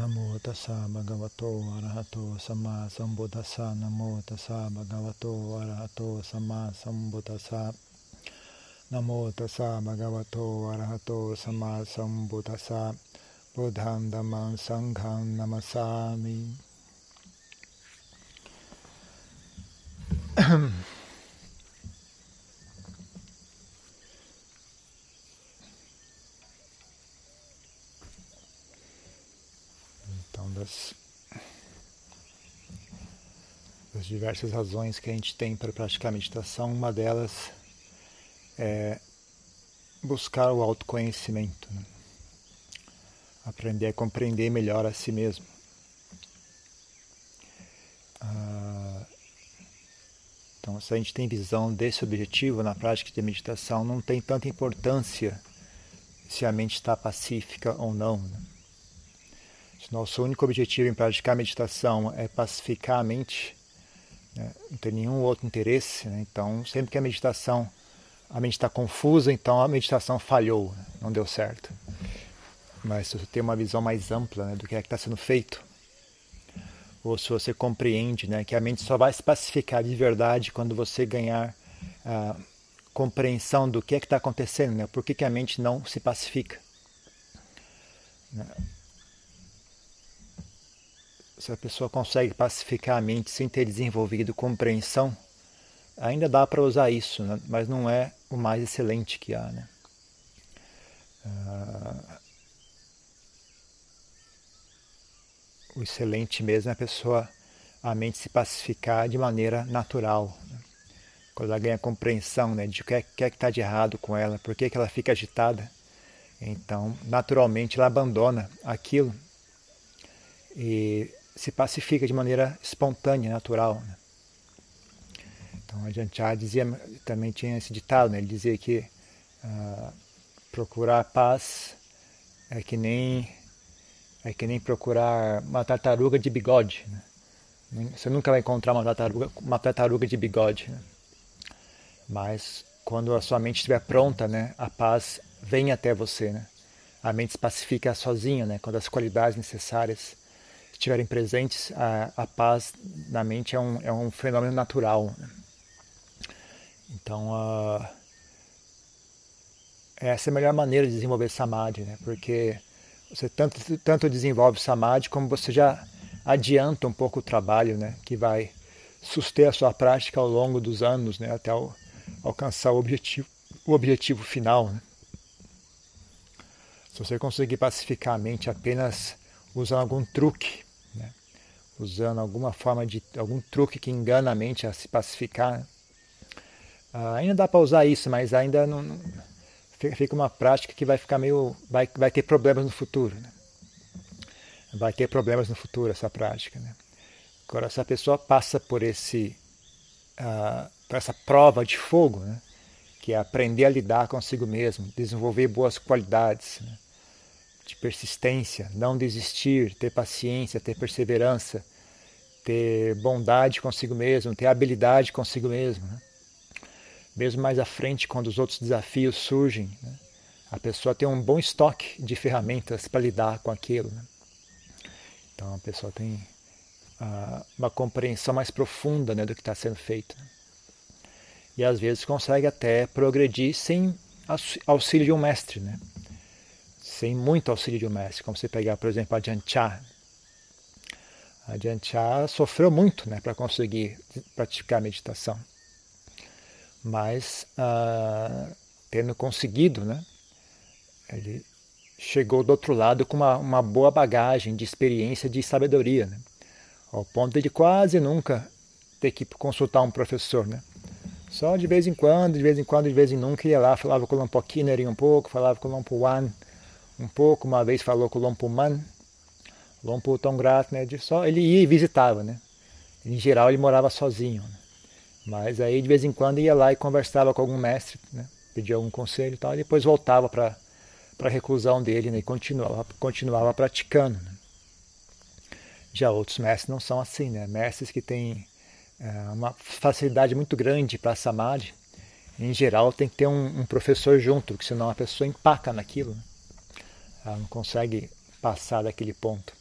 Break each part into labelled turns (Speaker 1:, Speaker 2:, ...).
Speaker 1: Namo tassa bhagavato arahato sama sambuddhassa. Namo tassa bhagavato arahato sama sambuddhassa. Namo tassa bhagavato arahato sama sambuddhassa. Buddham dhammam sangham namasami das, das diversas razões que a gente tem para praticar meditação, uma delas é buscar o autoconhecimento, né? aprender a compreender melhor a si mesmo. Ah, então, se a gente tem visão desse objetivo na prática de meditação, não tem tanta importância se a mente está pacífica ou não. Né? Nosso único objetivo em praticar meditação é pacificar a mente, né? não tem nenhum outro interesse, né? então sempre que a meditação a mente está confusa, então a meditação falhou, né? não deu certo. Mas se você tem uma visão mais ampla né, do que é está sendo feito, ou se você compreende né, que a mente só vai se pacificar de verdade quando você ganhar a compreensão do que é que está acontecendo, né, por que, que a mente não se pacifica. Se a pessoa consegue pacificar a mente sem ter desenvolvido compreensão, ainda dá para usar isso, né, mas não é o mais excelente que há. Né. Uh, o excelente mesmo é a pessoa, a mente se pacificar de maneira natural. Né? Quando ela ganha compreensão né, de o que é que é está de errado com ela, por que, que ela fica agitada. Então, naturalmente, ela abandona aquilo e se pacifica de maneira espontânea, natural. Né? Então, a Janchar dizia, também tinha esse ditado, né? ele dizia que uh, procurar paz é que nem é que nem procurar uma tartaruga de bigode. Né? Você nunca vai encontrar uma tartaruga, uma tartaruga de bigode. Né? Mas quando a sua mente estiver pronta, né, a paz vem até você. Né? A mente se pacifica sozinha, né? quando as qualidades necessárias estiverem presentes, a, a paz na mente é um, é um fenômeno natural. Né? Então, uh, essa é a melhor maneira de desenvolver samadhi, né? porque você tanto, tanto desenvolve samadhi como você já adianta um pouco o trabalho, né? Que vai suster a sua prática ao longo dos anos, né? Até o, alcançar o objetivo, o objetivo final. Né? Se você conseguir pacificar a mente apenas usando algum truque? Usando alguma forma de algum truque que engana a mente a se pacificar, ah, ainda dá para usar isso, mas ainda não, não fica uma prática que vai ficar meio. vai, vai ter problemas no futuro. Né? Vai ter problemas no futuro essa prática. Né? Agora, se a pessoa passa por esse. Uh, por essa prova de fogo, né? que é aprender a lidar consigo mesmo, desenvolver boas qualidades né? De persistência, não desistir, ter paciência, ter perseverança, ter bondade consigo mesmo, ter habilidade consigo mesmo. Né? mesmo mais à frente, quando os outros desafios surgem, né? a pessoa tem um bom estoque de ferramentas para lidar com aquilo. Né? Então a pessoa tem uh, uma compreensão mais profunda né, do que está sendo feito. Né? E às vezes consegue até progredir sem auxílio de um mestre, né? Sem muito auxílio de um mestre. Como você pegar, por exemplo, a Jancha. A Jancha sofreu muito né, para conseguir praticar a meditação mas ah, tendo conseguido, né, ele chegou do outro lado com uma, uma boa bagagem de experiência, de sabedoria, né, ao ponto de quase nunca ter que consultar um professor, né. Só de vez em quando, de vez em quando, de vez em nunca ia lá, falava com o Lompo Kineri um pouco, falava com o Lompo Wan um pouco, uma vez falou com o Lompo Man, Lompo tão grato, né, de só ele ia e visitava, né. Em geral ele morava sozinho. Né? Mas aí de vez em quando ia lá e conversava com algum mestre, né? pedia algum conselho e tal, e depois voltava para a reclusão dele né? e continuava, continuava praticando. Né? Já outros mestres não são assim, né? mestres que têm é, uma facilidade muito grande para samadhi, em geral tem que ter um, um, professor junto, porque senão a pessoa empaca naquilo, né? Ela não consegue passar daquele ponto.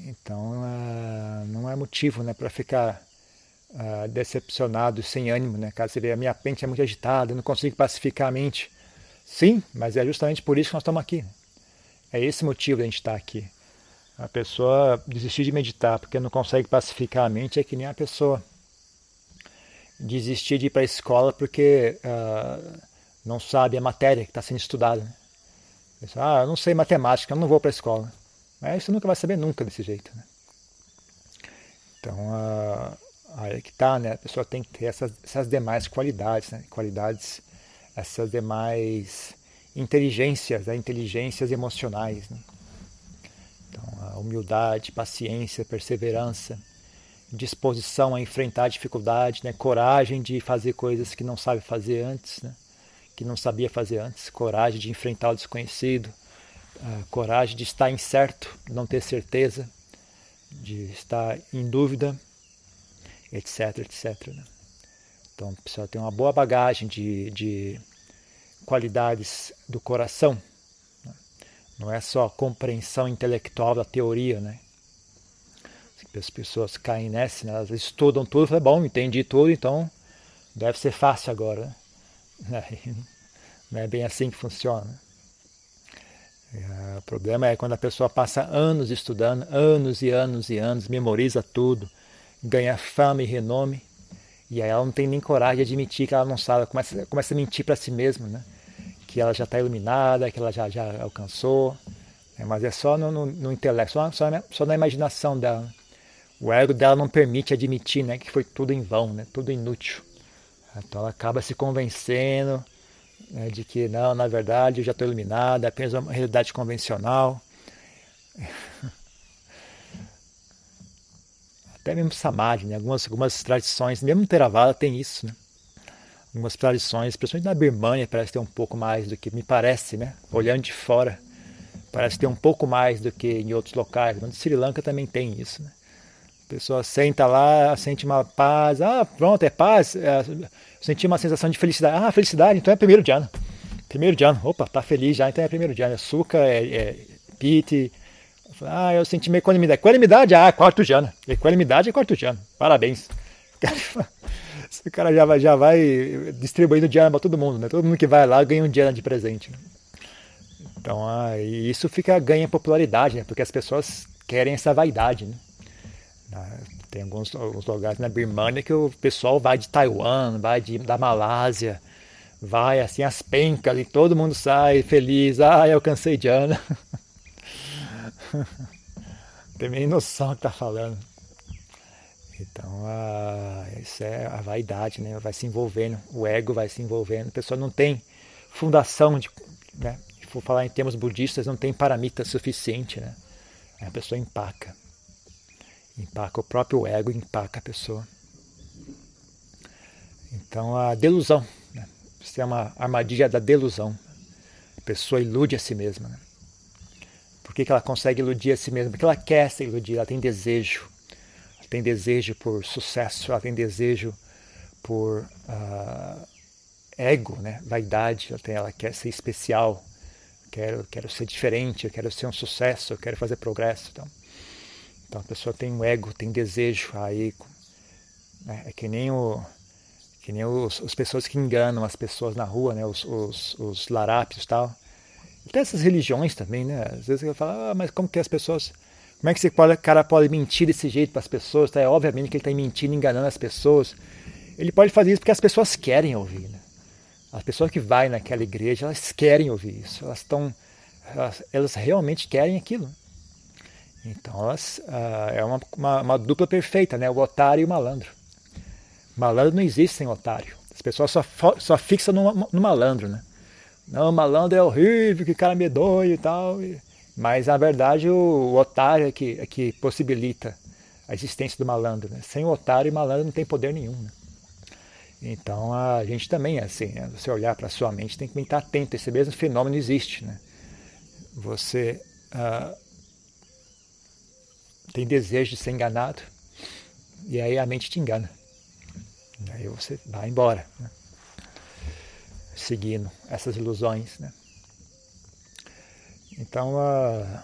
Speaker 1: Então não é motivo né, para ficar uh, decepcionado, sem ânimo. Né? Caso você veja, a minha mente é muito agitada, eu não consigo pacificar a mente. Sim, mas é justamente por isso que nós estamos aqui. É esse motivo de a gente estar aqui. A pessoa desistir de meditar porque não consegue pacificar a mente é que nem a pessoa desistir de ir para a escola porque uh, não sabe a matéria que está sendo estudada. Né? Ah, eu não sei matemática, eu não vou para a escola. Mas você nunca vai saber nunca desse jeito. Né? Então, uh, aí é que está, né? A pessoa tem que ter essas, essas demais qualidades, né? Qualidades, essas demais inteligências, né? inteligências emocionais. Né? Então, humildade, paciência, perseverança, disposição a enfrentar dificuldade, né? coragem de fazer coisas que não sabe fazer antes, né? Que não sabia fazer antes, coragem de enfrentar o desconhecido, coragem de estar incerto, não ter certeza, de estar em dúvida, etc, etc. Né? Então, precisa ter uma boa bagagem de, de qualidades do coração. Né? Não é só compreensão intelectual da teoria, né? As pessoas caem nessa, né? elas estudam tudo, falam, bom, entendi tudo, então deve ser fácil agora. Né? Não é bem assim que funciona. É, o problema é quando a pessoa passa anos estudando, anos e anos e anos, memoriza tudo, ganha fama e renome, e aí ela não tem nem coragem de admitir que ela não sabe, começa, começa a mentir para si mesma, né? que ela já está iluminada, que ela já, já alcançou, né? mas é só no, no, no intelecto, só, só, só, na imaginação dela. O ego dela não permite admitir né, que foi tudo em vão, né? tudo inútil. Então ela acaba se convencendo né, de que não, na verdade eu já estou iluminado, é apenas uma realidade convencional. Até mesmo Samadhi, né, algumas, algumas tradições, mesmo Theravada tem isso. Né? Algumas tradições, principalmente na Birmania, parece ter um pouco mais do que, me parece, né, olhando de fora, parece ter um pouco mais do que em outros locais. No Sri Lanka também tem isso. Né? A pessoa senta lá, sente uma paz, ah, pronto, é paz. É, senti uma sensação de felicidade. Ah, felicidade, então é primeiro de ano. Primeiro de ano, opa, tá feliz já, então é primeiro de ano. Açúcar, é, é pite. Ah, eu senti uma equanimidade. Equanimidade, ah, quarto de ano. Equanimidade é quarto de ano. Parabéns. O cara já vai, já vai distribuindo dinheiro para todo mundo, né? Todo mundo que vai lá ganha um dinheiro de presente. Né? Então, ah, isso fica ganha popularidade, né? Porque as pessoas querem essa vaidade, né? Tem alguns, alguns lugares na Birmania que o pessoal vai de Taiwan, vai de, da Malásia, vai assim as pencas e todo mundo sai feliz. Ah, eu alcancei Diana. Tem nem noção do que tá falando. Então, isso é a vaidade, né? Vai se envolvendo, o ego vai se envolvendo. A pessoa não tem fundação de, né? Se for falar em termos budistas, não tem paramita suficiente, né? A pessoa empaca. Empaca o próprio ego, empaca a pessoa. Então a delusão, né? isso é uma armadilha da delusão. A pessoa ilude a si mesma. Né? Por que, que ela consegue iludir a si mesma? Porque ela quer se iludir, ela tem desejo. Ela tem desejo por sucesso, ela tem desejo por uh, ego, né? vaidade, ela, tem, ela quer ser especial, quero, quero ser diferente, eu quero ser um sucesso, eu quero fazer progresso. Então. Então a pessoa tem um ego, tem desejo, aí né, é que nem o que nem os, as pessoas que enganam as pessoas na rua, né, os, os, os larápios e tal. Tem essas religiões também, né? Às vezes eu falo, ah, mas como que as pessoas. Como é que esse cara pode mentir desse jeito para as pessoas? Tá? É obviamente que ele está mentindo, enganando as pessoas. Ele pode fazer isso porque as pessoas querem ouvir. Né? As pessoas que vai naquela igreja, elas querem ouvir isso. Elas. Elas, elas realmente querem aquilo. Então elas, uh, é uma, uma, uma, dupla perfeita, né? o otário e o malandro. Malandro não existe sem otário. As pessoas só, só fixam no, no malandro. Né? Não, o malandro é horrível, que cara medonho e tal. Mas na verdade o, o otário é que, é que possibilita a existência do malandro. Né? Sem o otário e malandro não tem poder nenhum. Né? Então a gente também é assim, né? você olhar para a sua mente tem que estar atento, esse mesmo fenômeno existe. Né? Você uh, tem desejo de ser enganado, e aí a mente te engana. Aí você vai embora, né? seguindo essas ilusões. Né? Então, uh,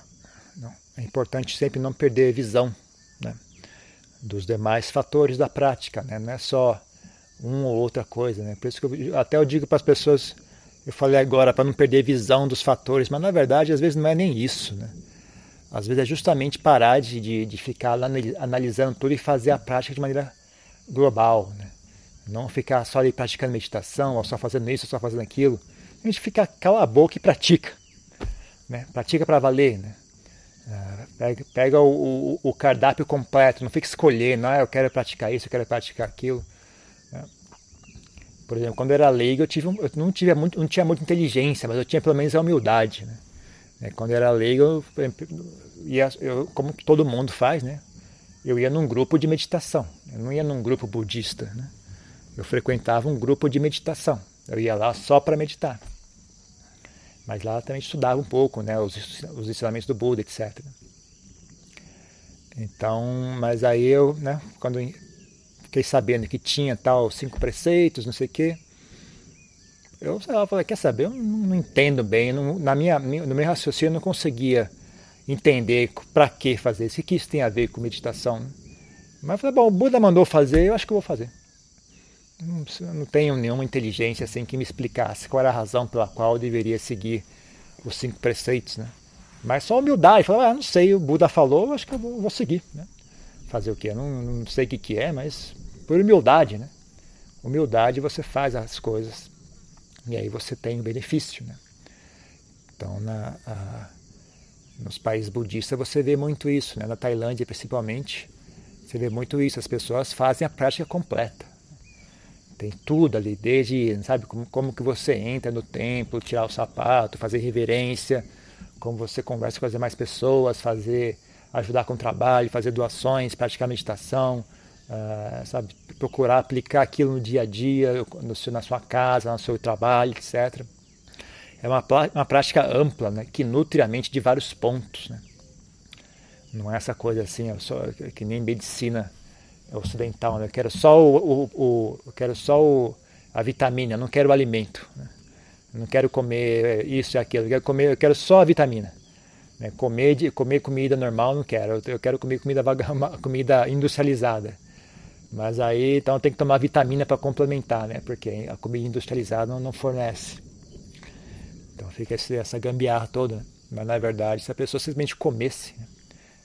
Speaker 1: Não, é importante sempre não perder visão né, dos demais fatores da prática, né? não é só uma ou outra coisa. Né? Por isso que eu, até eu digo para as pessoas, eu falei agora para não perder visão dos fatores, mas na verdade às vezes não é nem isso. Né? Às vezes é justamente parar de, de, de ficar analisando tudo e fazer a prática de maneira global. Né? Não ficar só ali praticando meditação, ou só fazendo isso, ou só fazendo aquilo. A gente fica cala a boca e pratica. Né? Pratica para valer. Né? Ah, pega, pega o, o, o, cardápio completo, não fica escolhendo, ah, eu quero praticar isso, eu quero praticar aquilo. Né? Por exemplo, quando eu era leigo, eu, tive, eu não, tive muito, não tinha muita inteligência, mas eu tinha pelo menos a humildade. Né? É, quando eu era leigo, eu, eu, como todo mundo faz, né? eu ia num grupo de meditação, eu não ia num grupo budista. Né? Eu frequentava um grupo de meditação, eu ia lá só para meditar. Mas lá também estudava um pouco, né, os, os ensinamentos do Buda, etc. Então, mas aí eu, né, quando fiquei sabendo que tinha tal cinco preceitos, não sei o quê, eu, sei lá, falei, quer saber, eu não entendo bem, não, na minha, no meu raciocínio eu não conseguia entender para que fazer isso, o que isso tem a ver com meditação. Mas eu falei, bom, o Buda mandou fazer, eu acho que eu vou fazer. Não, não tenho nenhuma inteligência assim que me explicasse qual era a razão pela qual eu deveria seguir os cinco preceitos, né? Mas só humildade, falar, ah, não sei, o Buda falou, acho que eu vou, vou seguir, né? Fazer o quê? Não, não sei o que, que é, mas por humildade, né? Humildade você faz as coisas e aí você tem o benefício, né? Então, na, a, nos países budistas você vê muito isso, né? Na Tailândia principalmente, você vê muito isso. As pessoas fazem a prática completa. Tem tudo ali, desde, sabe, como, como que você entra no templo, tirar o sapato, fazer reverência, como você conversa com as demais pessoas, fazer, ajudar com o trabalho, fazer doações, praticar meditação, uh, sabe, procurar aplicar aquilo no dia a dia, no, na sua casa, no seu trabalho, etc. É uma, uma prática ampla, né, que nutre a mente de vários pontos. Né? Não é essa coisa assim, só, que nem medicina ocidental, né? eu quero só o, o, o eu quero só o, a vitamina, não quero o alimento, né? não quero comer isso e aquilo, eu quero comer, eu quero só a vitamina. Né? Comer, comer comida normal não quero, eu quero comer comida, comida industrializada. Mas aí então tem que tomar vitamina para complementar, né? Porque a comida industrializada não, não fornece. Então fica essa gambiarra toda. Mas na verdade, se a pessoa simplesmente comesse, né?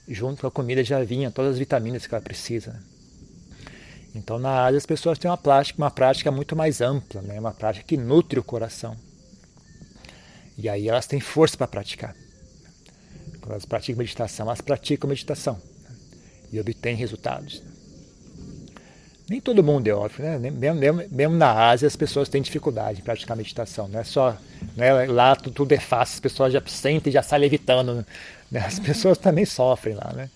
Speaker 1: junto com a comida já vinha todas as vitaminas que ela precisa. Né? Então, na Ásia, as pessoas têm uma prática, uma prática muito mais ampla, né? uma prática que nutre o coração. E aí elas têm força para praticar. Quando elas praticam meditação, elas praticam meditação né? e obtêm resultados. Nem todo mundo é óbvio, né? Mesmo, mesmo, mesmo, na Ásia as pessoas têm dificuldade em praticar meditação. Não é só. Não é, lá tudo é fácil, as pessoas já sentem e já saem levitando. Né? As pessoas também sofrem lá, né?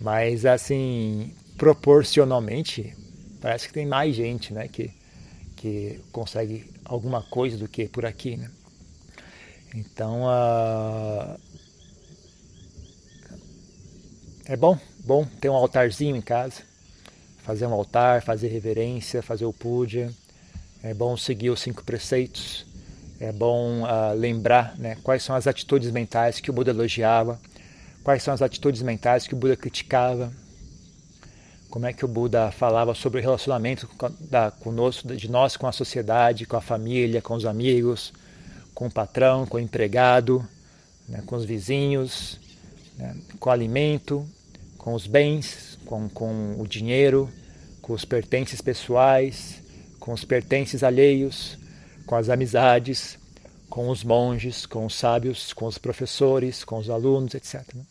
Speaker 1: Mas assim, proporcionalmente, Parece que tem mais gente né, que, que consegue alguma coisa do que por aqui. Né? Então, uh, é bom, bom ter um altarzinho em casa, fazer um altar, fazer reverência, fazer o puja. É bom seguir os cinco preceitos. É bom uh, lembrar né, quais são as atitudes mentais que o Buda elogiava, quais são as atitudes mentais que o Buda criticava, como é que o Buda falava sobre o relacionamento da, conosco, de nós com a sociedade, com a família, com os amigos, com o patrão, com o empregado, né, com os vizinhos, né, com o alimento, com os bens, com, com o dinheiro, com os pertences pessoais, com os pertences alheios, com as amizades, com os monges, com os sábios, com os professores, com os alunos, etc. Né.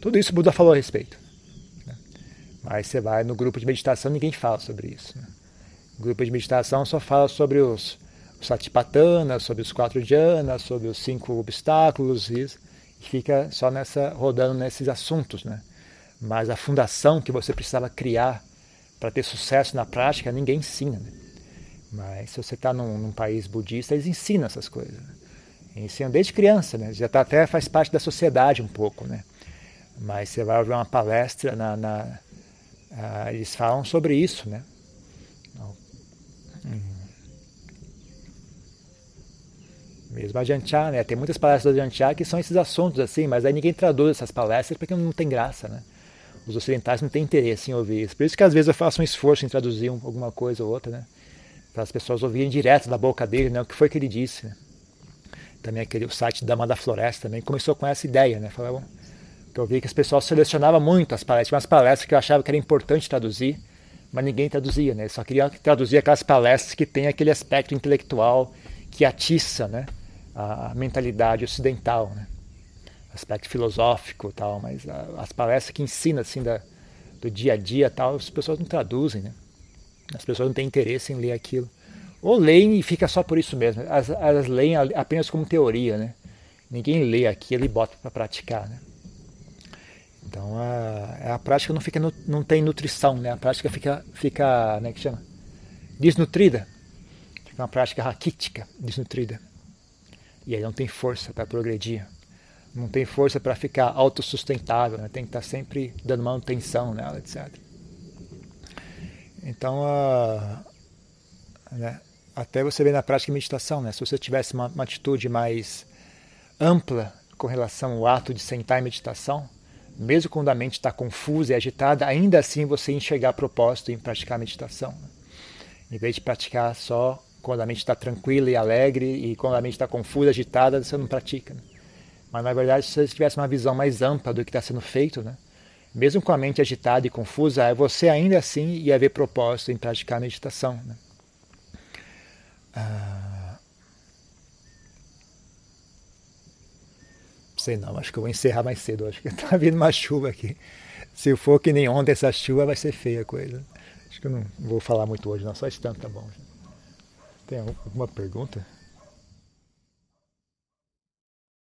Speaker 1: Tudo isso Buda falou a respeito. Aí você vai no grupo de meditação, ninguém fala sobre isso. Né? O grupo de meditação só fala sobre os, os sobre os quatro jhanas, sobre os cinco obstáculos, e fica só nessa rodando nesses assuntos. Né? Mas a fundação que você precisava criar para ter sucesso na prática, ninguém ensina. Né? Mas se você está num, num, país budista, eles ensinam essas coisas. Né? Ensinam desde criança, né? já tá, até faz parte da sociedade um pouco. Né? Mas você vai ouvir uma palestra na, na ah, eles falam sobre isso, né? Mesmo a Janchá, né? Tem muitas palestras da Janchá que são esses assuntos assim, mas aí ninguém traduz essas palestras porque não tem graça, né? Os ocidentais não têm interesse em ouvir isso. Por isso que às vezes eu faço um esforço em traduzir alguma coisa ou outra, né? Para as pessoas ouvirem direto da boca dele, né? O que foi que ele disse, né? Também aquele o site Dama da Floresta também começou com essa ideia, né? Falavam que eu vi que as pessoas selecionavam muito as palestras, umas palestras que eu achava que era importante traduzir, mas ninguém traduzia, né? Só queria traduzir aquelas palestras que tem aquele aspecto intelectual que atiça, né? A, a mentalidade ocidental, né? Aspecto filosófico, tal, mas a, as palestras que ensinam assim da, do dia a dia, tal, as pessoas não traduzem, né? As pessoas não têm interesse em ler aquilo. Ou leem e fica só por isso mesmo. Elas, elas leem apenas como teoria, né? Ninguém lê aquilo e bota para praticar, né? Então a, a prática não fica não tem nutrição, né? A prática fica fica, né, que chama? Desnutrida. Fica uma prática raquítica, desnutrida. E aí não tem força para progredir. Não tem força para ficar autossustentável, né? Tem que estar tá sempre dando manutenção nela, etc. Então, né? até você vê na prática de meditação, né? Se você tivesse uma, uma atitude mais ampla com relação ao ato de sentar em meditação, mesmo quando a mente está confusa e agitada, ainda assim você enxergar propósito em praticar meditação. Né? Em vez de praticar só quando a mente está tranquila e alegre e quando a mente está confusa, agitada, você não pratica. Né? Mas na verdade, se você tivesse uma visão mais ampla do que está sendo feito, né? mesmo com a mente agitada e confusa, você ainda assim ia ver propósito em praticar meditação. Né? Ah, sei não, acho que eu vou encerrar mais cedo. Acho que está vindo uma chuva aqui. Se for que nem ontem essa chuva, vai ser feia a coisa. Acho que eu não vou falar muito hoje, não. Só esse tanto tá bom. Tem alguma pergunta?